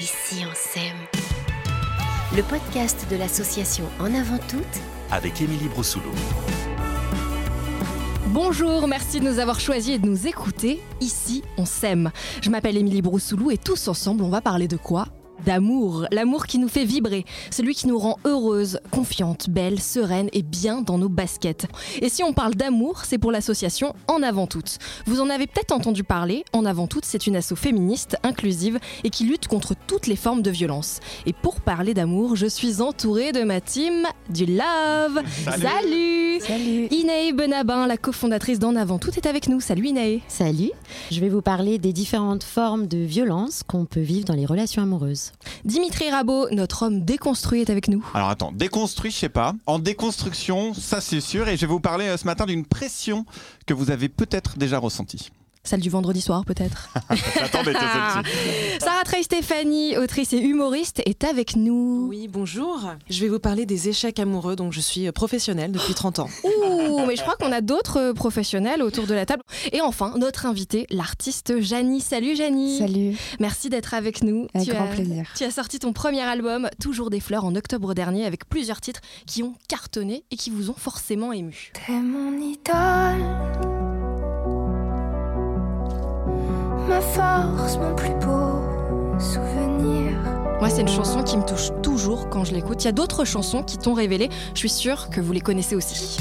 Ici on s'aime. Le podcast de l'association En avant toutes avec Émilie Brossoulou. Bonjour, merci de nous avoir choisis et de nous écouter. Ici, on s'aime. Je m'appelle Émilie Broussoulou et tous ensemble, on va parler de quoi? D'amour, l'amour qui nous fait vibrer, celui qui nous rend heureuse, confiante, belle, sereine et bien dans nos baskets. Et si on parle d'amour, c'est pour l'association En Avant Toutes. Vous en avez peut-être entendu parler, En Avant Toutes, c'est une asso féministe, inclusive et qui lutte contre toutes les formes de violence. Et pour parler d'amour, je suis entourée de ma team du Love. Salut Salut Inae Benabin, la cofondatrice d'En Avant Toutes, est avec nous. Salut Inae Salut Je vais vous parler des différentes formes de violence qu'on peut vivre dans les relations amoureuses. Dimitri Rabot, notre homme déconstruit, est avec nous. Alors attends, déconstruit, je sais pas. En déconstruction, ça c'est sûr. Et je vais vous parler euh, ce matin d'une pression que vous avez peut-être déjà ressentie. Celle du vendredi soir, peut-être. J'attendais Sarah Trey Stéphanie, autrice et humoriste, est avec nous. Oui, bonjour. Je vais vous parler des échecs amoureux, donc je suis professionnelle depuis 30 ans. Ouh, mais je crois qu'on a d'autres professionnels autour de la table. Et enfin, notre invité, l'artiste Janie. Salut Janie. Salut. Merci d'être avec nous. Avec grand plaisir. Tu as sorti ton premier album, Toujours des fleurs, en octobre dernier, avec plusieurs titres qui ont cartonné et qui vous ont forcément ému. T'es mon idole. Ma force, mon plus beau souvenir. Moi, c'est une chanson qui me touche toujours quand je l'écoute. Il y a d'autres chansons qui t'ont révélé. Je suis sûre que vous les connaissez aussi.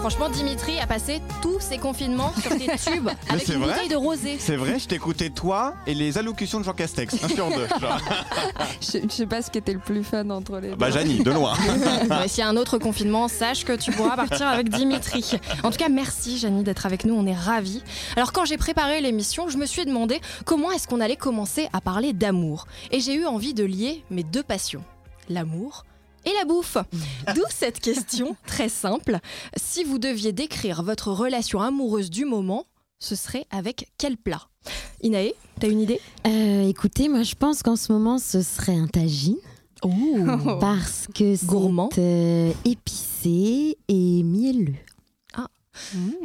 Franchement, Dimitri a passé tous ses confinements sur des tubes avec une bouteille de rosé. C'est vrai, je t'écoutais toi et les allocutions de Jean Castex, un sur deux. je, sais pas ce qui était le plus fun entre les deux. Bah Janie, de loin. S'il y a un autre confinement, sache que tu pourras partir avec Dimitri. En tout cas, merci Janie d'être avec nous, on est ravis. Alors quand j'ai préparé l'émission, je me suis demandé comment est-ce qu'on allait commencer à parler d'amour. Et j'ai eu envie de lier mes deux passions, l'amour et la bouffe. D'où cette question très simple. Si vous deviez décrire votre relation amoureuse du moment, ce serait avec quel plat? Inae, t'as une idée? Euh, Écoutez, moi je pense qu'en ce moment ce serait un tagine. Parce que c'est euh, épicé et mielleux.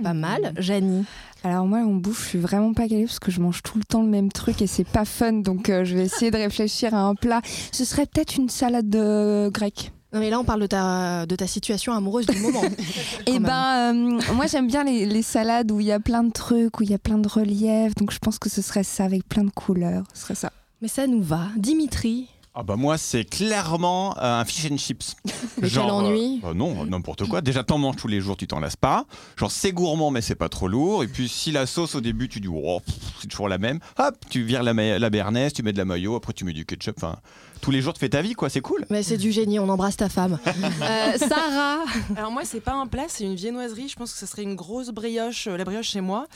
Pas mal. Janie alors moi, en bouffe, je suis vraiment pas calée parce que je mange tout le temps le même truc et c'est pas fun. Donc euh, je vais essayer de réfléchir à un plat. Ce serait peut-être une salade euh, grecque. Non mais là on parle de ta, de ta situation amoureuse du moment. eh ben euh, moi j'aime bien les, les, salades où il y a plein de trucs, où il y a plein de reliefs. Donc je pense que ce serait ça avec plein de couleurs. Ce serait ça. Mais ça nous va. Dimitri, ah bah moi c'est clairement euh, un fish and chips. Mais quel ennui euh, Non, n'importe quoi. Déjà t'en manges tous les jours, tu t'en lasses pas. Genre c'est gourmand mais c'est pas trop lourd. Et puis si la sauce au début tu dis oh, c'est toujours la même, hop tu vires la, la béarnaise, tu mets de la mayo, après tu mets du ketchup. Enfin tous les jours tu fais ta vie quoi, c'est cool. Mais c'est du génie, on embrasse ta femme. Euh, Sarah Alors moi c'est pas un plat, c'est une viennoiserie. Je pense que ce serait une grosse brioche, la brioche chez moi.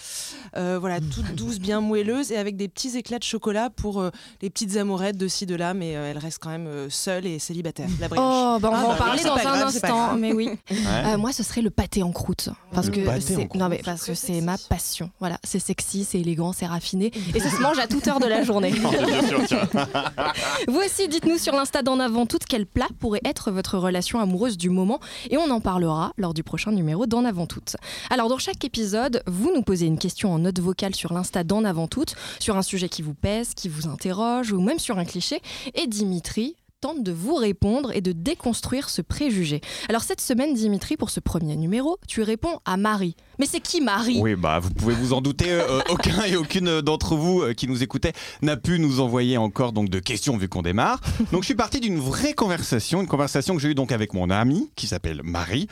voilà, toute douce, bien moelleuse et avec des petits éclats de chocolat pour les petites amourettes de ci de là, mais elle reste quand même euh, seule et célibataire. La oh, bah on va en ah, parler dans un instant, mais oui. Euh, moi, ce serait le pâté en croûte, parce que c'est non mais parce que c'est ma passion. Voilà, c'est sexy, c'est élégant, c'est raffiné, et ça se mange à toute heure de la journée. Vous aussi, dites-nous sur l'Insta d'en avant toute quel plat pourrait être votre relation amoureuse du moment, et on en parlera lors du prochain numéro d'en avant toute. Alors dans chaque épisode, vous nous posez une question en note vocale sur l'Insta d'en avant toute, sur un sujet qui vous pèse, qui vous interroge, ou même sur un cliché, et Dimitri tente de vous répondre et de déconstruire ce préjugé. Alors cette semaine, Dimitri, pour ce premier numéro, tu réponds à Marie. Mais c'est qui Marie? Oui, bah vous pouvez vous en douter. Euh, euh, aucun et aucune d'entre vous euh, qui nous écoutaient n'a pu nous envoyer encore de questions vu qu'on démarre. Donc je suis parti d'une vraie conversation, une conversation que j'ai eue donc avec mon amie qui s'appelle Marie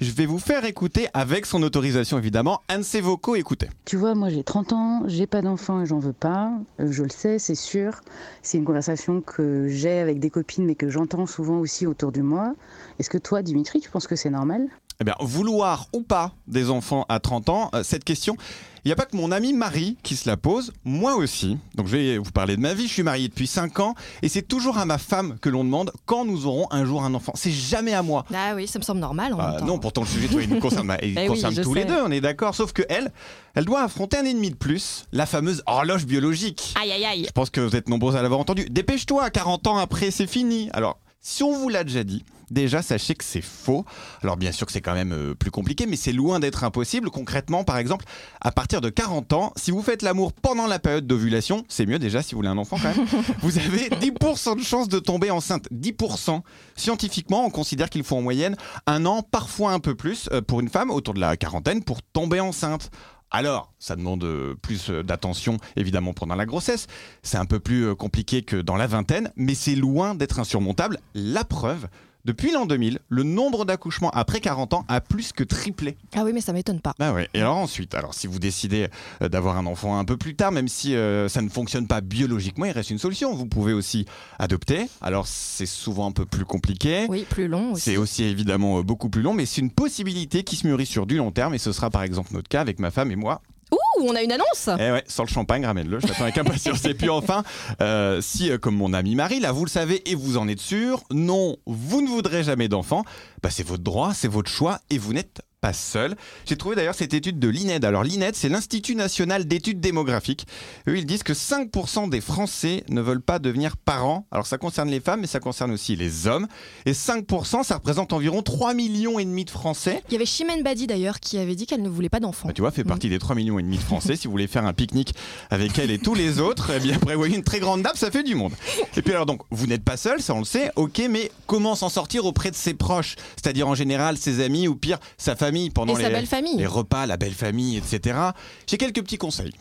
je vais vous faire écouter, avec son autorisation évidemment, un de ses vocaux. Écoutez. Tu vois, moi j'ai 30 ans, j'ai pas d'enfant et j'en veux pas. Euh, je le sais, c'est sûr. C'est une conversation que j'ai avec des copines mais que j'entends souvent aussi autour de moi. Est-ce que toi, Dimitri, tu penses que c'est normal? Eh bien, vouloir ou pas des enfants à 30 ans, euh, cette question, il n'y a pas que mon amie Marie qui se la pose, moi aussi. Donc je vais vous parler de ma vie, je suis marié depuis 5 ans et c'est toujours à ma femme que l'on demande quand nous aurons un jour un enfant. C'est jamais à moi. Ah oui, ça me semble normal en Ah, même temps. non, pourtant le sujet, toi, il nous concerne, bah, il Eh concerne tous sais. les deux, on est d'accord. Sauf que elle, elle doit affronter un ennemi de plus, la fameuse horloge biologique. Aïe aïe aïe. Je pense que vous êtes nombreux à l'avoir entendu. Dépêche-toi, 40 ans après, c'est fini. Alors, si on vous l'a déjà dit, déjà sachez que c'est faux. Alors, bien sûr que c'est quand même euh, plus compliqué, mais c'est loin d'être impossible. Concrètement, par exemple, à partir de 40 ans, si vous faites l'amour pendant la période d'ovulation, c'est mieux déjà si vous voulez un enfant quand même, vous avez 10% de chance de tomber enceinte. 10%. Scientifiquement, on considère qu'il faut en moyenne un an, parfois un peu plus, euh, pour une femme autour de la quarantaine pour tomber enceinte. Alors, ça demande euh, plus d'attention, évidemment, pendant la grossesse. C'est un peu plus compliqué que dans la vingtaine, mais c'est loin d'être insurmontable. La preuve, depuis l'an 2000, le nombre d'accouchements après 40 ans a plus que triplé. Ah oui, mais ça m'étonne pas. Ah ouais. Et alors ensuite, alors si vous décidez euh, d'avoir un enfant un peu plus tard, même si euh, ça ne fonctionne pas biologiquement, il reste une solution. Vous pouvez aussi adopter. Alors c'est souvent un peu plus compliqué. Oui, plus long aussi. C'est aussi évidemment euh, beaucoup plus long, mais c'est une possibilité qui se mûrit sur du long terme et ce sera par exemple notre cas avec ma femme et moi. Ouh, on a une annonce. Eh ouais, sans le champagne, ramène-le, je l'attends avec impatience. et puis enfin, euh, si euh, comme mon ami Marie, là vous le savez et vous en êtes sûr, non, vous ne voudrez jamais d'enfant, bah, c'est votre droit, c'est votre choix et vous n'êtes pas seul. J'ai trouvé d'ailleurs cette étude de l'INED. Alors l'INED, c'est l'Institut national d'études démographiques. Eux, ils disent que 5% des Français ne veulent pas devenir parents. Alors ça concerne les femmes, mais ça concerne aussi les hommes. Et 5%, ça représente environ 3 millions et demi de Français. Il y avait Chimène Badi d'ailleurs qui avait dit qu'elle ne voulait pas d'enfants. Bah, tu vois, fait partie des 3 millions et demi de Français. si vous voulez faire un pique-nique avec elle et tous les autres, eh bien prévoyez une très grande nappe, ça fait du monde. Et puis alors donc, vous n'êtes pas seul, ça on le sait, ok, mais comment s'en sortir auprès de ses proches? C'est-à-dire en général ses amis ou pire sa famille pendant Et les, sa belle famille. les repas, la belle famille, etc. J'ai quelques petits conseils.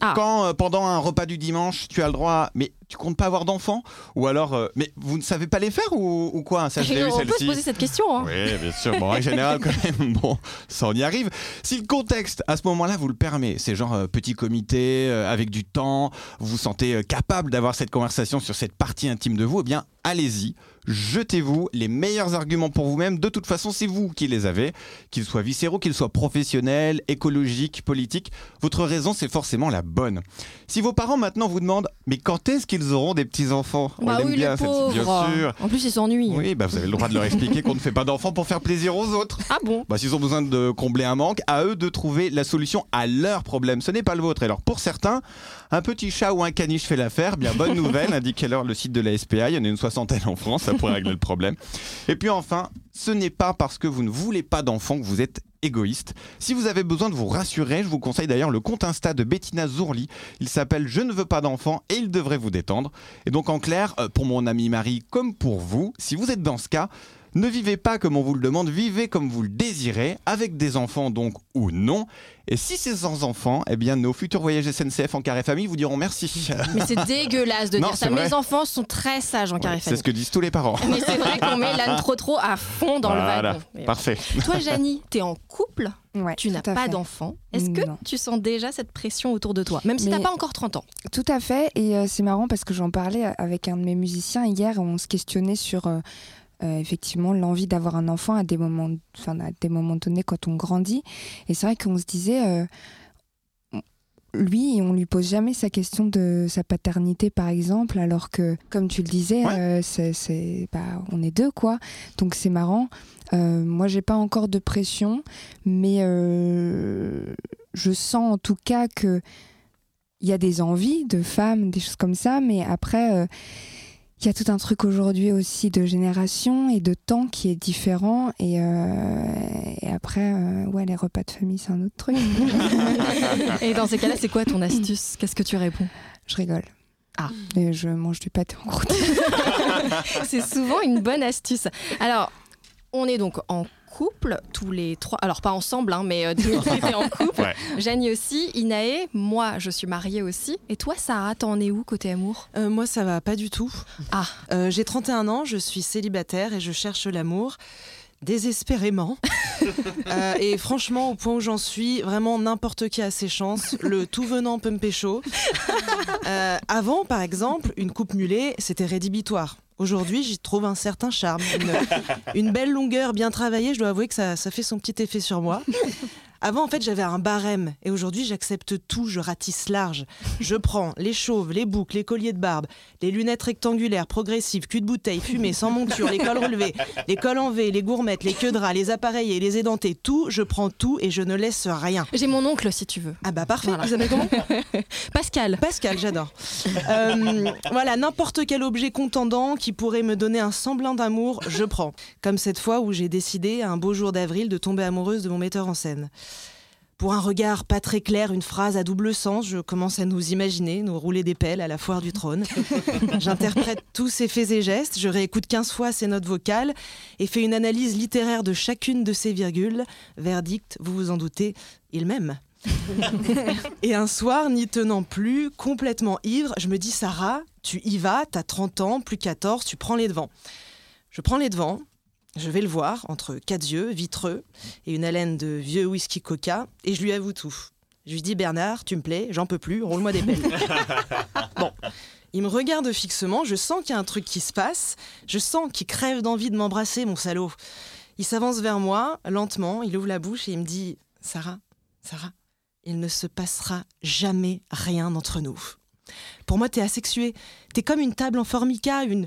Ah. Quand euh, pendant un repas du dimanche, tu as le droit, mais tu comptes pas avoir d'enfants Ou alors, euh, mais vous ne savez pas les faire ou, ou quoi Ça, je l'ai eu on peut se poser cette question. hein. Oui, bien sûr. Bon, en général, quand même, bon, ça on y arrive. Si le contexte, à ce moment-là, vous le permet, c'est genre euh, petit comité, euh, avec du temps, vous vous sentez capable d'avoir cette conversation sur cette partie intime de vous, eh bien, allez-y. Jetez-vous les meilleurs arguments pour vous-même. De toute façon, c'est vous qui les avez, qu'ils soient viscéraux, qu'ils soient professionnels, écologiques, politiques. Votre raison, c'est forcément la bonne. Si vos parents maintenant vous demandent, mais quand est-ce qu'ils auront des petits-enfants? Bah oui, bien, les celle-ci, bien sûr. En plus, ils s'ennuient. Oui, bah vous avez le droit de leur expliquer qu'on ne fait pas d'enfants pour faire plaisir aux autres. Ah bon? Bah, s'ils ont besoin de combler un manque, à eux de trouver la solution à leur problème. Ce n'est pas le vôtre. Et alors, pour certains, un petit chat ou un caniche fait l'affaire. Bien, bonne nouvelle, indique alors le site de la SPA. Il y en a une soixantaine en France, ça pourrait régler le problème. Et puis enfin, ce n'est pas parce que vous ne voulez pas d'enfants que vous êtes égoïste. Si vous avez besoin de vous rassurer, je vous conseille d'ailleurs le compte Insta de Bettina Zourli. Il s'appelle Je ne veux pas d'enfants et il devrait vous détendre. Et donc en clair, euh, pour mon ami Marie comme pour vous, si vous êtes dans ce cas, ne vivez pas comme on vous le demande, vivez comme vous le désirez, avec des enfants donc ou non. Et si c'est sans enfants, eh bien nos futurs voyages SNCF en carré famille vous diront merci. Mais c'est dégueulasse de Non, dire ça. vrai. Mes enfants sont très sages en carré c'est ce famille. que disent tous les parents. Mais c'est vrai qu'on met l'âne trop trop à fond dans Voilà, le wagon. Mais parfait. Toi, Janie, t'es en couple, Ouais, tu n'as pas d'enfant. Est-ce que Non. tu sens déjà cette pression autour de toi, même si Mais- t'as pas encore 30 ans? Tout à fait. Et euh, c'est marrant parce que j'en parlais avec un de mes musiciens hier. On se questionnait sur euh, euh, effectivement l'envie d'avoir un enfant à des moments, enfin à des moments donnés quand on grandit. Et c'est vrai qu'on se disait. euh, lui, on lui pose jamais sa question de sa paternité, par exemple, alors que, comme tu le disais, Ouais. euh, c'est, c'est- bah, on est deux, quoi. Donc c'est marrant. Moi, j'ai pas encore de pression, mais je sens en tout cas que il y a des envies de femmes, des choses comme ça, mais après, il y a tout un truc aujourd'hui aussi de génération et de temps qui est différent. Et, euh, et après, euh, ouais, les repas de famille, c'est un autre truc. Et dans ces cas-là, c'est quoi ton astuce? Qu'est-ce que tu réponds? Je rigole. Ah. Et je mange du pâté en croûte. C'est souvent une bonne astuce. Alors, on est donc en couple, tous les trois. Alors, pas ensemble, hein, mais euh, Dimitri, t'es en couple. Ouais. Janie aussi, Inae, moi, je suis mariée aussi. Et toi, Sarah, t'en es où côté amour? Euh, moi, ça va pas du tout. Ah. Euh, J'ai 31 ans, je suis célibataire et je cherche l'amour. Désespérément. Euh, et franchement, au point où j'en suis, vraiment n'importe qui a ses chances. Le tout venant peut me pécho. Euh, avant, par exemple, une coupe mulet, c'était rédhibitoire. Aujourd'hui, j'y trouve un certain charme. Une, une belle longueur bien travaillée, je dois avouer que ça, ça fait son petit effet sur moi. Avant, en fait, j'avais un barème. Et aujourd'hui, j'accepte tout. Je ratisse large. Je prends les chauves, les boucles, les colliers de barbe, les lunettes rectangulaires, progressives, cul de bouteille, fumée, sans monture, les cols relevés, les cols en V, les gourmettes, les queues de ras, les appareils et les édentés. Tout, je prends tout et je ne laisse rien. J'ai mon oncle si tu veux. Ah bah parfait. Voilà. Vous appelez comment? Pascal. Pascal, j'adore. Euh, voilà, n'importe quel objet contendant qui pourrait me donner un semblant d'amour, je prends. Comme cette fois où j'ai décidé, un beau jour d'avril, de tomber amoureuse de mon metteur en scène. Pour un regard pas très clair, une phrase à double sens, je commence à nous imaginer, nous rouler des pelles à la foire du trône. J'interprète tous ses faits et gestes, je réécoute 15 fois ses notes vocales et fais une analyse littéraire de chacune de ses virgules. Verdict, vous vous en doutez, il m'aime. Et un soir, n'y tenant plus, complètement ivre, je me dis Sarah, tu y vas, t'as 30 ans, plus 14, tu prends les devants. Je prends les devants, je vais le voir, entre quatre yeux, vitreux, et une haleine de vieux whisky coca, et je lui avoue tout. Je lui dis Bernard, tu me plais, j'en peux plus, roule-moi des pelles. bon. Il me regarde fixement, je sens qu'il y a un truc qui se passe, je sens qu'il crève d'envie de m'embrasser, mon salaud. Il s'avance vers moi, lentement, il ouvre la bouche et il me dit Sarah, Sarah, il ne se passera jamais rien entre nous. Pour moi, t'es asexué. T'es comme une table en formica, une,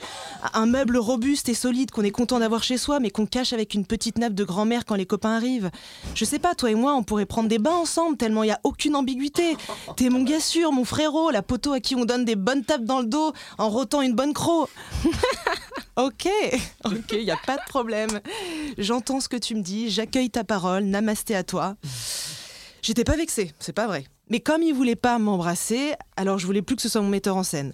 un meuble robuste et solide qu'on est content d'avoir chez soi, mais qu'on cache avec une petite nappe de grand-mère quand les copains arrivent. Je sais pas, toi et moi, on pourrait prendre des bains ensemble, tellement il y a aucune ambiguïté. T'es mon gars sûr, mon frérot, la poteau à qui on donne des bonnes tapes dans le dos en rotant une bonne croc. ok, ok, il y a pas de problème. J'entends ce que tu me dis, j'accueille ta parole, namasté à toi. J'étais pas vexée, c'est pas vrai. Mais comme il voulait pas m'embrasser, alors je voulais plus que ce soit mon metteur en scène.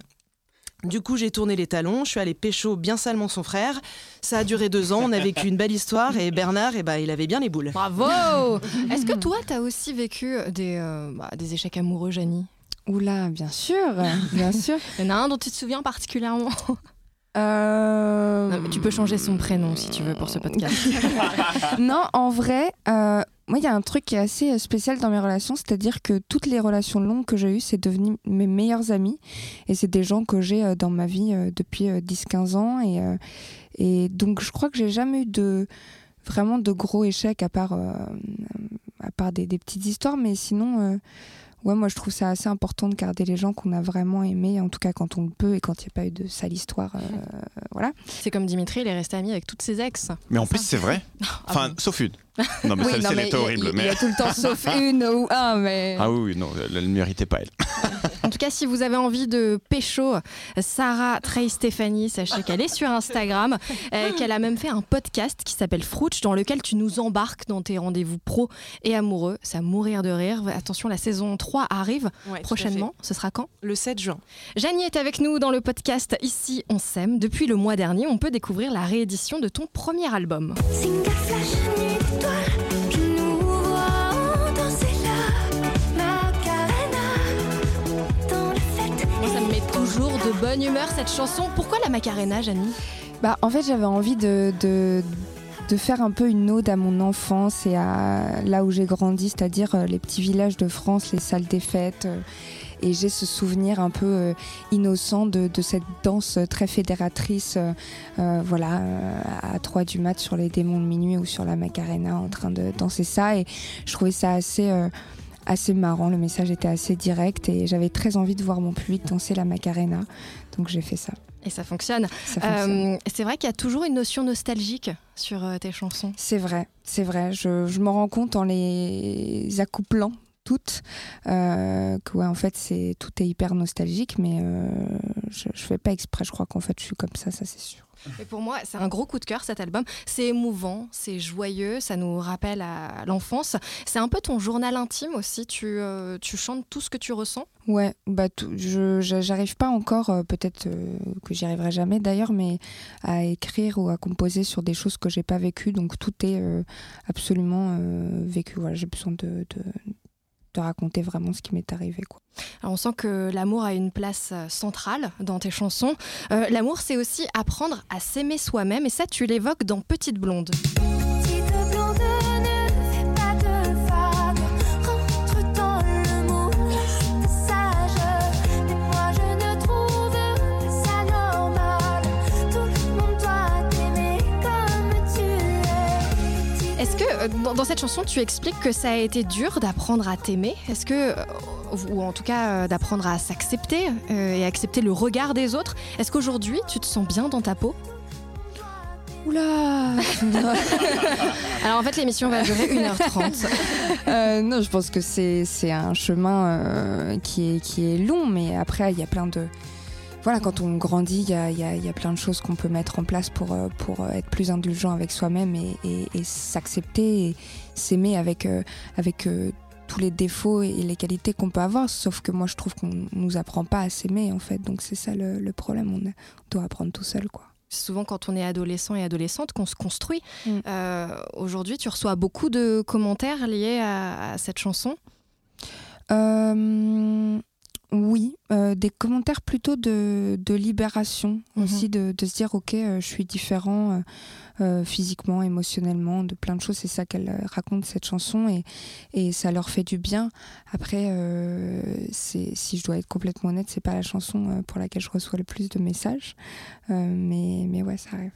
Du coup, j'ai tourné les talons, je suis allée pécho bien salement son frère. Ça a duré deux ans, on a vécu une belle histoire et Bernard, eh ben, il avait bien les boules. Bravo Est-ce que toi, t'as aussi vécu des, euh, bah, des échecs amoureux, Janie? Oula, bien sûr, bien sûr. Il y en a un dont tu te souviens particulièrement? Euh, Non, mais Tu peux changer son prénom si tu veux pour ce podcast. non, en vrai, euh, moi, il y a un truc qui est assez euh, spécial dans mes relations, c'est-à-dire que toutes les relations longues que j'ai eues, c'est devenu mes meilleurs amis. Et c'est des gens que j'ai dans ma vie depuis euh, 10-15 ans. Et, et donc, je crois que j'ai jamais eu de vraiment de gros échecs à part, euh, à part des, des petites histoires. Mais sinon, ouais, moi, je trouve ça assez important de garder les gens qu'on a vraiment aimés, en tout cas quand on le peut et quand il n'y a pas eu de sale histoire. euh, voilà. C'est comme Dimitri, il est resté ami avec toutes ses ex. Mais en plus, c'est vrai. Enfin, bon sauf une. Non, mais Oui, celle-ci, elle mais était il y a- horrible. Il, mais... y a tout le temps sauf une ou un, mais. Ah oui, non, elle ne méritait pas, elle. En tout cas, si vous avez envie de pécho Sarah Trey Stéphanie, sachez qu'elle est sur Instagram, euh, qu'elle a même fait un podcast qui s'appelle Frouch, dans lequel tu nous embarques dans tes rendez-vous pro et amoureux. C'est à mourir de rire. Attention, la saison 3 arrive Ouais, prochainement. Ce sera quand? Le 7 juin. Janie est avec nous dans le podcast Ici on s'aime. Depuis le mois dernier, on peut découvrir la réédition de ton premier album. Single flash, nuit d'étoiles, je nous vois danser là, Macarena, dans la fête. Moi, ça me met toujours de bonne humeur cette chanson. Pourquoi la Macarena, Janie? Bah, en fait, j'avais envie de, de, de faire un peu une ode à mon enfance et à là où j'ai grandi, c'est-à-dire euh, les petits villages de France, les salles des fêtes. Et j'ai ce souvenir un peu euh, innocent de, de cette danse très fédératrice, euh, euh, voilà, à 3 du mat sur les démons de minuit ou sur la Macarena en train de danser ça. Et je trouvais ça assez, assez marrant. Le message était assez direct et j'avais très envie de voir mon public danser la Macarena. Donc j'ai fait ça. Et ça fonctionne. Euh, c'est vrai qu'il y a toujours une notion nostalgique sur tes chansons. C'est vrai, c'est vrai. Je, je me rends compte en les accouplant toutes euh, que ouais, en fait c'est tout est hyper nostalgique, mais euh, je, je fais pas exprès. Je crois qu'en fait je suis comme ça, ça c'est sûr. Et pour moi, c'est un gros coup de cœur cet album. C'est émouvant, c'est joyeux, ça nous rappelle à l'enfance. C'est un peu ton journal intime aussi. Tu, euh, tu chantes tout ce que tu ressens? Ouais, bah tout- je j'arrive pas encore, euh, peut-être euh, que j'y arriverai jamais d'ailleurs, mais à écrire ou à composer sur des choses que j'ai pas vécues. Donc tout est absolument vécu. Voilà, j'ai besoin de, de de raconter vraiment ce qui m'est arrivé. Quoi. Alors, on sent que l'amour a une place euh, centrale dans tes chansons. Euh, l'amour, c'est aussi apprendre à s'aimer soi-même. Et ça, tu l'évoques dans Petite Blonde. Euh, dans, dans cette chanson, tu expliques que ça a été dur d'apprendre à t'aimer? Est-ce que, euh, ou en tout cas euh, d'apprendre à s'accepter et accepter le regard des autres, est-ce qu'aujourd'hui tu te sens bien dans ta peau? Oula Alors en fait, l'émission va durer 1h30. Euh, Non, je pense que c'est c'est un chemin euh, qui, est, qui est long, mais après, il y a plein de. Voilà, quand on grandit, il y a, il y a- il y a plein de choses qu'on peut mettre en place pour, euh, pour être plus indulgent avec soi-même et, et- et s'accepter et s'aimer avec, euh, avec euh, tous les défauts et les qualités qu'on peut avoir. Sauf que moi, je trouve qu'on nous apprend pas à s'aimer, en fait. Donc, c'est ça le, le problème. On, on doit apprendre tout seul, quoi. C'est souvent quand on est adolescent et adolescente qu'on se construit. Mm. Euh, Aujourd'hui, tu reçois beaucoup de commentaires liés à, à cette chanson? Euh, euh, des commentaires plutôt de, de libération Mhm. aussi, de, de se dire ok, euh, je suis différent euh, euh, physiquement, émotionnellement, de plein de choses. C'est ça qu'elle raconte cette chanson et, et ça leur fait du bien. Après, euh, c'est si je dois être complètement honnête, c'est pas la chanson pour laquelle je reçois le plus de messages, Euh, mais mais ouais, ça arrive.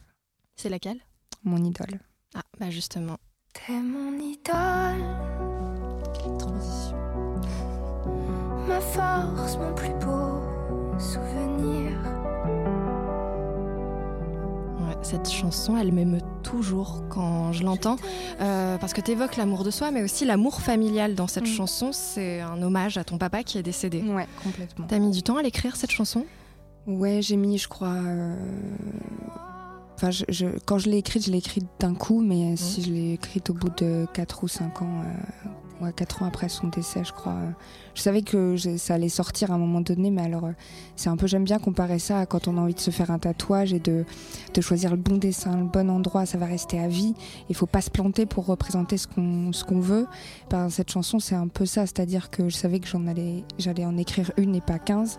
C'est laquelle? Mon idole. Ah, bah justement. T'es mon idole, Transition. Ma force, mon plus beau souvenir. Ouais, cette chanson, elle m'émeut toujours quand je l'entends, euh, parce que tu évoques l'amour de soi, mais aussi l'amour familial dans cette Mm. chanson. C'est un hommage à ton papa qui est décédé. Ouais, complètement. T'as mis du temps à l'écrire cette chanson? Ouais, j'ai mis, je crois. euh, Enfin, je, je- quand je l'ai écrite, je l'ai écrite d'un coup, mais euh, si je l'ai écrite au bout de 4 ou 5 ans, euh, ouais, 4 ans après son décès, je crois. je savais que ça allait sortir à un moment donné, mais alors, euh, c'est un peu, j'aime bien comparer ça à quand on a envie de se faire un tatouage et de, de choisir le bon dessin, le bon endroit, ça va rester à vie. Il faut pas se planter pour représenter ce qu'on veut. Ben, cette chanson, c'est un peu ça, c'est-à-dire que je savais que j'allais en écrire une et pas 15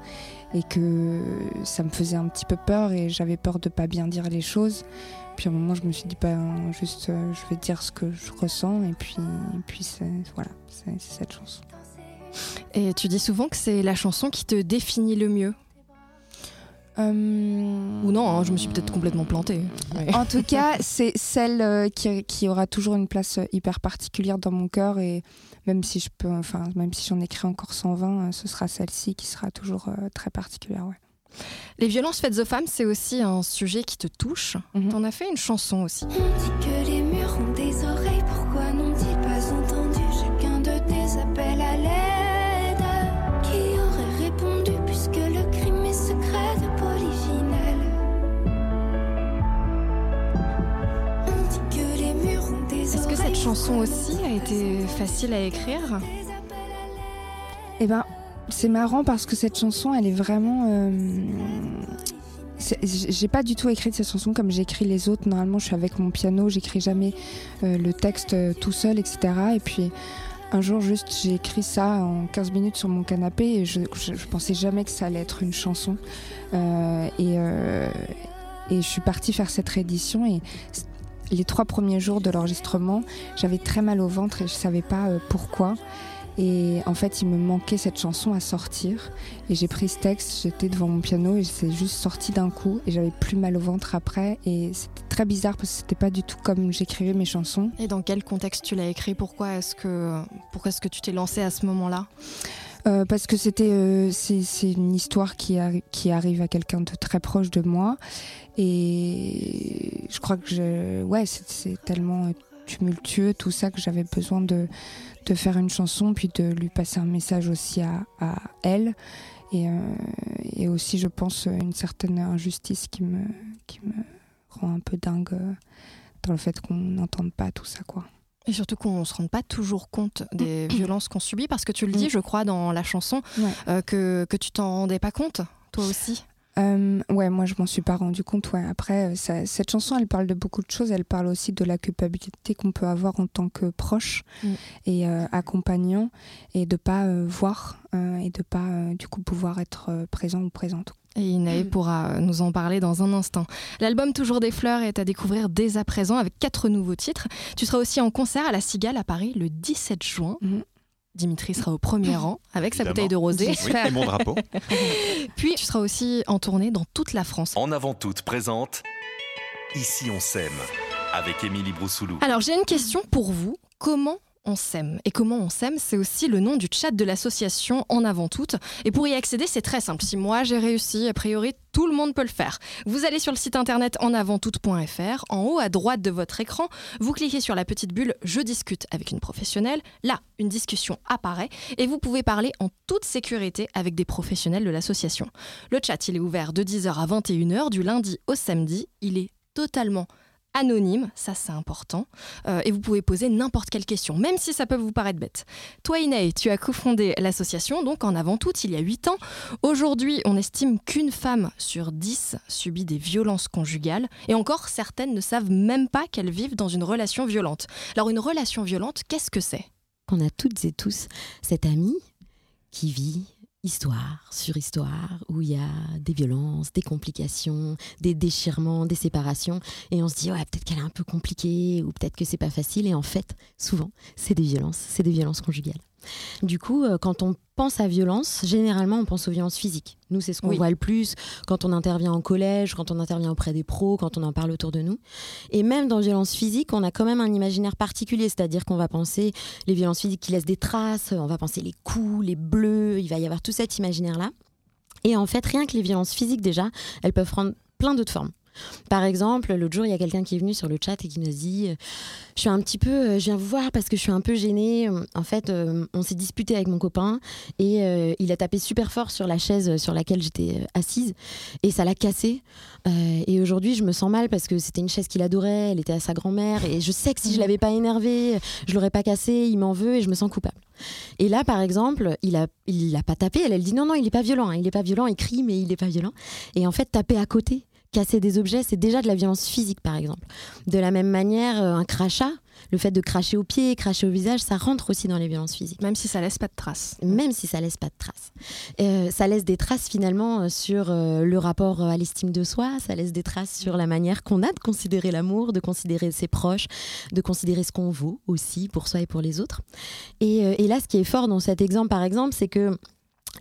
et que ça me faisait un petit peu peur et j'avais peur de pas bien dire les choses. Puis à un moment, je me suis dit, ben, juste, euh, je vais dire ce que je ressens et puis, et puis voilà, c'est cette chanson. Et tu dis souvent que c'est la chanson qui te définit le mieux. Euh, Ou non, hein, je me suis peut-être complètement plantée. Ouais. En tout cas, c'est celle euh, qui, qui aura toujours une place hyper particulière dans mon cœur et même si je peux, enfin, même si j'en écris encore 120, euh, ce sera celle-ci qui sera toujours très particulière. Ouais. Les violences faites aux femmes, c'est aussi un sujet qui te touche. Mhm. T'en as fait une chanson aussi. On dit que les murs ont des oreilles, pourquoi n'ont-ils pas entendu? Chacun de tes appels à l'aide Qui aurait répondu puisque le crime est secret de Polyginelle On dit que les murs ont des Est-ce que cette chanson aussi a été facile à écrire Eh ben, c'est marrant parce que cette chanson, elle est vraiment. euh, J'ai pas du tout écrit cette chanson comme j'écris les autres. Normalement, je suis avec mon piano, j'écris jamais euh, le texte euh, tout seul, etc. Et puis un jour, juste, j'ai écrit ça en 15 minutes sur mon canapé et je, je, pensais jamais que ça allait être une chanson. Euh, et, euh, et je suis partie faire cette réédition et les trois premiers jours de l'enregistrement, j'avais très mal au ventre et je savais pas pourquoi. Et en fait, il me manquait cette chanson à sortir. Et j'ai pris ce texte, j'étais devant mon piano et c'est juste sorti d'un coup. Et j'avais plus mal au ventre après. Et c'était très bizarre parce que c'était pas du tout comme j'écrivais mes chansons. Et dans quel contexte tu l'as écrit? Pourquoi est-ce que, pourquoi est-ce que tu t'es lancée à ce moment-là? Euh, parce que c'était euh, c'est une histoire qui, arri- qui arrive à quelqu'un de très proche de moi et je crois que je ouais c'est tellement tumultueux tout ça que j'avais besoin de de faire une chanson puis de lui passer un message aussi à, à elle et, euh, et aussi je pense une certaine injustice qui me qui me rend un peu dingue euh, dans le fait qu'on n'entende pas tout ça quoi. Et surtout qu'on ne se rende pas toujours compte des violences qu'on subit, parce que tu le dis, je crois, dans la chanson, Ouais. euh, que, que tu t'en rendais pas compte, toi aussi. Euh, ouais, moi je m'en suis pas rendu compte. Ouais. Après, euh, ça- cette chanson, elle parle de beaucoup de choses. Elle parle aussi de la culpabilité qu'on peut avoir en tant que proche Mm. et euh, accompagnant, et de pas euh, voir euh, et de pas euh, du coup pouvoir être euh, présent ou présente. Et Inae pourra nous en parler dans un instant. L'album Toujours des fleurs est à découvrir dès à présent avec quatre nouveaux titres. Tu seras aussi en concert à la Cigale à Paris le 17 juin. Mhm. Dimitri sera au premier rang avec sa bouteille de rosé. Oui, et mon drapeau. Puis tu seras aussi en tournée dans toute la France. En avant toute présente, Ici on s'aime. avec Émilie Broussoulou. Alors j'ai une question pour vous. Comment on s'aime. Et comment on s'aime, c'est aussi le nom du chat de l'association En Avant Toutes. Et pour y accéder, c'est très simple. Si moi j'ai réussi, a priori, tout le monde peut le faire. Vous allez sur le site internet enavanttoute.fr. En haut à droite de votre écran, vous cliquez sur la petite bulle Je discute avec une professionnelle. Là, une discussion apparaît et vous pouvez parler en toute sécurité avec des professionnels de l'association. Le chat, il est ouvert de 10h à 21h du lundi au samedi. Il est totalement anonyme, ça c'est important, euh, et vous pouvez poser n'importe quelle question, même si ça peut vous paraître bête. Toi Inay, tu as cofondé l'association, donc en avant tout, il y a 8 ans. Aujourd'hui, on estime qu'une femme sur 10 subit des violences conjugales, et encore certaines ne savent même pas qu'elles vivent dans une relation violente. Alors une relation violente, qu'est-ce que c'est? On a toutes et tous cet ami qui vit histoire sur histoire où il y a des violences, des complications, des déchirements, des séparations et on se dit ouais peut-être qu'elle est un peu compliquée ou peut-être que c'est pas facile et en fait souvent c'est des violences, c'est des violences conjugales. Du coup, euh, quand on pense à violence, généralement, on pense aux violences physiques. Nous, c'est ce qu'on voit le plus quand on intervient en collège, quand on intervient auprès des pros, quand on en parle autour de nous. Et même dans violences physiques, on a quand même un imaginaire particulier, c'est-à-dire qu'on va penser les violences physiques qui laissent des traces, on va penser les coups, les bleus, il va y avoir tout cet imaginaire-là. Et en fait, rien que les violences physiques, déjà, elles peuvent prendre plein d'autres formes. Par exemple, l'autre jour, il y a quelqu'un qui est venu sur le chat et qui nous dit euh, Je suis un petit peu, euh, je viens vous voir parce que je suis un peu gênée. En fait, euh, on s'est disputé avec mon copain et il a tapé super fort sur la chaise sur laquelle j'étais assise et ça l'a cassé. et aujourd'hui, je me sens mal parce que c'était une chaise qu'il adorait, elle était à sa grand-mère et je sais que si je l'avais pas énervé, je l'aurais pas cassé, il m'en veut et je me sens coupable. Et là, par exemple, il a, il l'a pas tapé. Elle, elle dit non, non, il est pas violent. Hein, il est pas violent. Il crie, mais il est pas violent. Et en fait, taper à côté, casser des objets, c'est déjà de la violence physique, par exemple. De la même manière, euh, un crachat, le fait de cracher au pied, cracher au visage, ça rentre aussi dans les violences physiques. Même si ça laisse pas de traces. Même si ça laisse pas de traces. Euh, ça laisse des traces finalement euh, sur le rapport à l'estime de soi, ça laisse des traces sur la manière qu'on a de considérer l'amour, de considérer ses proches, de considérer ce qu'on vaut aussi pour soi et pour les autres. Et, et là, ce qui est fort dans cet exemple, par exemple, c'est que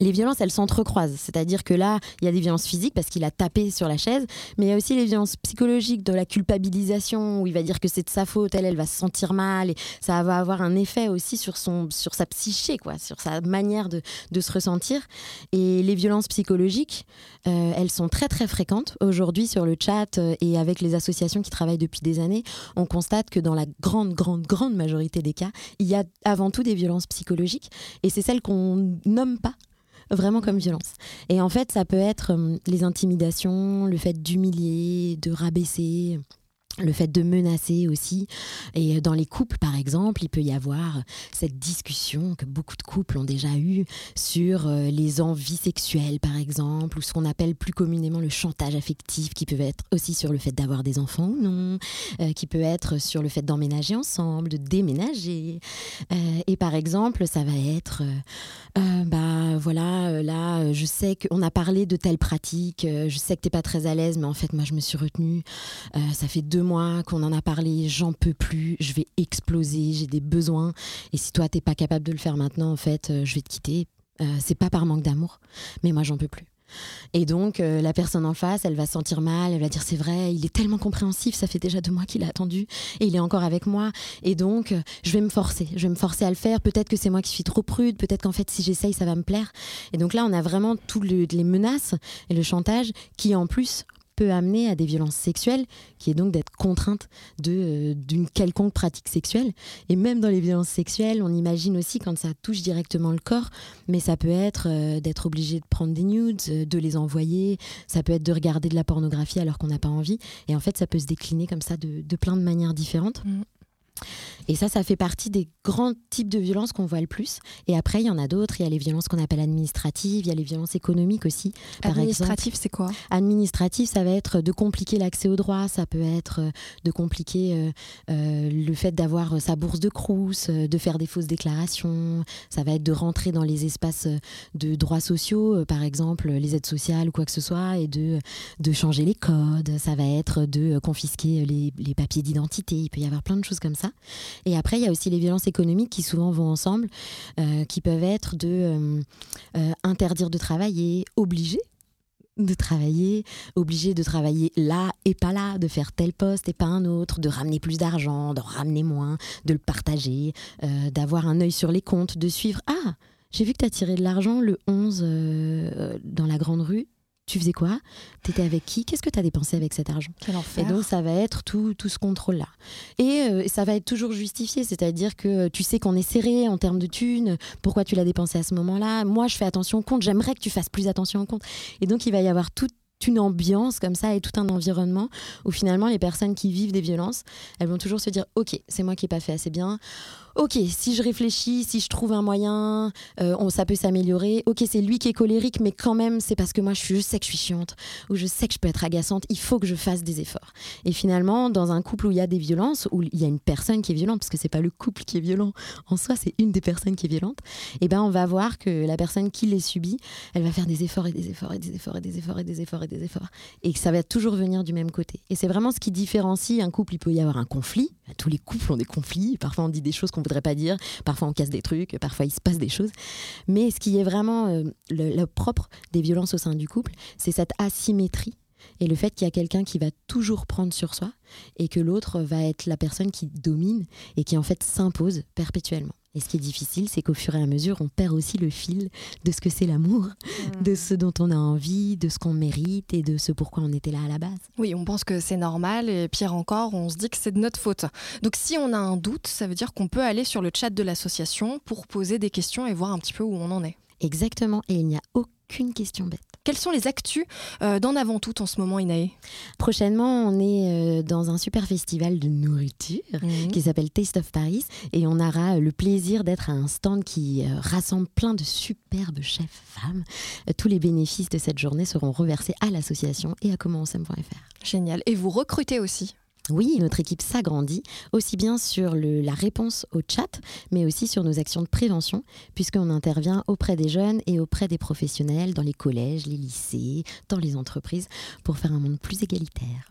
les violences, elles s'entrecroisent. C'est-à-dire que là, il y a des violences physiques parce qu'il a tapé sur la chaise, mais il y a aussi les violences psychologiques de la culpabilisation où il va dire que c'est de sa faute, elle, elle va se sentir mal et ça va avoir un effet aussi sur, son, sur sa psyché, quoi, sur sa manière de, se ressentir. Et les violences psychologiques, euh, elles sont très très fréquentes. Aujourd'hui, sur le chat euh, et avec les associations qui travaillent depuis des années, on constate que dans la grande, grande, grande majorité des cas, il y a avant tout des violences psychologiques et c'est celles qu'on nomme pas vraiment comme violence. Et en fait, ça peut être euh, les intimidations, le fait d'humilier, de rabaisser le fait de menacer aussi. Et dans les couples, par exemple, il peut y avoir cette discussion que beaucoup de couples ont déjà eue sur euh, les envies sexuelles, par exemple, ou ce qu'on appelle plus communément le chantage affectif, qui peut être aussi sur le fait d'avoir des enfants ou non, euh, qui peut être sur le fait d'emménager ensemble, de déménager. Euh, et par exemple, ça va être, bah voilà, là, je sais qu'on a parlé de telle pratique, je sais que tu n'es pas très à l'aise, mais en fait, moi, je me suis retenue. ça fait deux mois qu'on en a parlé, j'en peux plus, je vais exploser, j'ai des besoins. Et si toi, t'es pas capable de le faire maintenant, en fait, euh, je vais te quitter. Euh, c'est pas par manque d'amour, mais moi, j'en peux plus. Et donc, euh, la personne en face, elle va se sentir mal, elle va dire c'est vrai, il est tellement compréhensif, ça fait déjà deux mois qu'il a attendu et il est encore avec moi. Et donc, je vais me forcer, je vais me forcer à le faire. Peut-être que c'est moi qui suis trop prude, peut-être qu'en fait, si j'essaye, ça va me plaire. Et donc là, on a vraiment toutes les menaces et le chantage qui, en plus, peut amener à des violences sexuelles, qui est donc d'être contrainte euh, d'une quelconque pratique sexuelle. Et même dans les violences sexuelles, on imagine aussi quand ça touche directement le corps, mais ça peut être euh, d'être obligé de prendre des nudes, euh, de les envoyer, ça peut être de regarder de la pornographie alors qu'on n'a pas envie. Et en fait, ça peut se décliner comme ça de, plein de manières différentes. Mmh. Et ça, ça fait partie des grands types de violences qu'on voit le plus. Et après, il y en a d'autres. Il y a les violences qu'on appelle administratives, il y a les violences économiques aussi. Administratif, c'est quoi? Administratif, ça va être de compliquer l'accès aux droits, ça peut être euh, de compliquer euh, euh, le fait d'avoir sa bourse de crous, de faire des fausses déclarations, ça va être de rentrer dans les espaces de droits sociaux, par exemple les aides sociales ou quoi que ce soit, et de, de changer les codes, ça va être de confisquer les, les papiers d'identité, il peut y avoir plein de choses comme ça. Et après, il y a aussi les violences économiques qui souvent vont ensemble, euh, qui peuvent être de euh, euh, interdire de travailler, obliger de travailler, obligé de travailler là et pas là, de faire tel poste et pas un autre, de ramener plus d'argent, d'en ramener moins, de le partager, d'avoir un œil sur les comptes, de suivre. Ah, j'ai vu que tu as tiré de l'argent le 11 euh, dans la grande rue. Tu faisais quoi? T'étais avec qui? Qu'est-ce que tu as dépensé avec cet argent? Quel Et enfer. donc, ça va être tout, tout ce contrôle-là. Et euh, ça va être toujours justifié, c'est-à-dire que tu sais qu'on est serré en termes de thunes, pourquoi tu l'as dépensé à ce moment-là? Moi, je fais attention au compte, j'aimerais que tu fasses plus attention au compte. Et donc, il va y avoir toute une ambiance comme ça et tout un environnement où finalement les personnes qui vivent des violences, elles vont toujours se dire ok c'est moi qui n'ai pas fait assez bien, ok si je réfléchis, si je trouve un moyen, euh, on, ça peut s'améliorer, ok c'est lui qui est colérique mais quand même c'est parce que moi je, je sais que je suis chiante ou je sais que je peux être agaçante, il faut que je fasse des efforts. Et finalement dans un couple où il y a des violences, où il y a une personne qui est violente, parce que c'est pas le couple qui est violent en soi, c'est une des personnes qui est violente, et ben on va voir que la personne qui les subit, elle va faire des efforts et des efforts et des efforts et des efforts et des efforts et des efforts. Et que ça va toujours venir du même côté. Et c'est vraiment ce qui différencie un couple. Il peut y avoir un conflit. Tous les couples ont des conflits. Parfois on dit des choses qu'on voudrait pas dire. Parfois on casse des trucs. Parfois il se passe des choses. Mais ce qui est vraiment euh, le propre des violences au sein du couple, c'est cette asymétrie. Et le fait qu'il y a quelqu'un qui va toujours prendre sur soi et que l'autre va être la personne qui domine et qui en fait s'impose perpétuellement. Et ce qui est difficile, c'est qu'au fur et à mesure, on perd aussi le fil de ce que c'est l'amour, de ce dont on a envie, de ce qu'on mérite et de ce pourquoi on était là à la base. Oui, on pense que c'est normal et pire encore, on se dit que c'est de notre faute. Donc si on a un doute, ça veut dire qu'on peut aller sur le chat de l'association pour poser des questions et voir un petit peu où on en est. Exactement, et il n'y a aucune question bête. Quelles sont les actus euh, d'en avant tout en ce moment, Inae Prochainement, on est euh, dans un super festival de nourriture qui s'appelle Taste of Paris et on aura le plaisir d'être à un stand qui euh, rassemble plein de superbes chefs femmes. Euh, Tous les bénéfices de cette journée seront reversés à l'association et à commentsem.fr. Génial. Et vous recrutez aussi? Oui, notre équipe s'agrandit, aussi bien sur la réponse au chat, mais aussi sur nos actions de prévention, puisqu'on intervient auprès des jeunes et auprès des professionnels dans les collèges, les lycées, dans les entreprises, pour faire un monde plus égalitaire.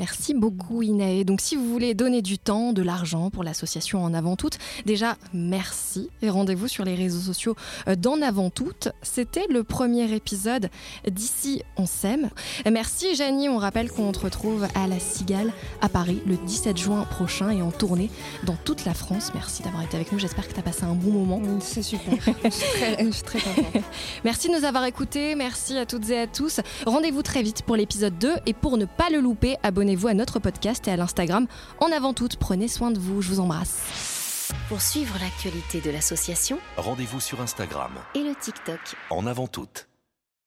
Merci beaucoup Inae. Donc si vous voulez donner du temps, de l'argent pour l'association En Avant Toute, déjà merci et rendez-vous sur les réseaux sociaux euh, d'En Avant Toute. C'était le premier épisode d'ici on s'aime. Merci Janie, on rappelle qu'on te retrouve à la Cigale à Paris le 17 juin prochain et en tournée dans toute la France. Merci d'avoir été avec nous, j'espère que tu as passé un bon moment. C'est super. je, suis très, je suis très contente. Merci de nous avoir écoutés, merci à toutes et à tous. Rendez-vous très vite pour l'épisode 2 et pour ne pas le louper, abonnez-vous à notre podcast et à l'Instagram. En avant toute, prenez soin de vous, je vous embrasse. Pour suivre l'actualité de l'association Rendez-vous sur Instagram et le TikTok. en avant toute.